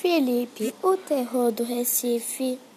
Felipe, o terror do Recife.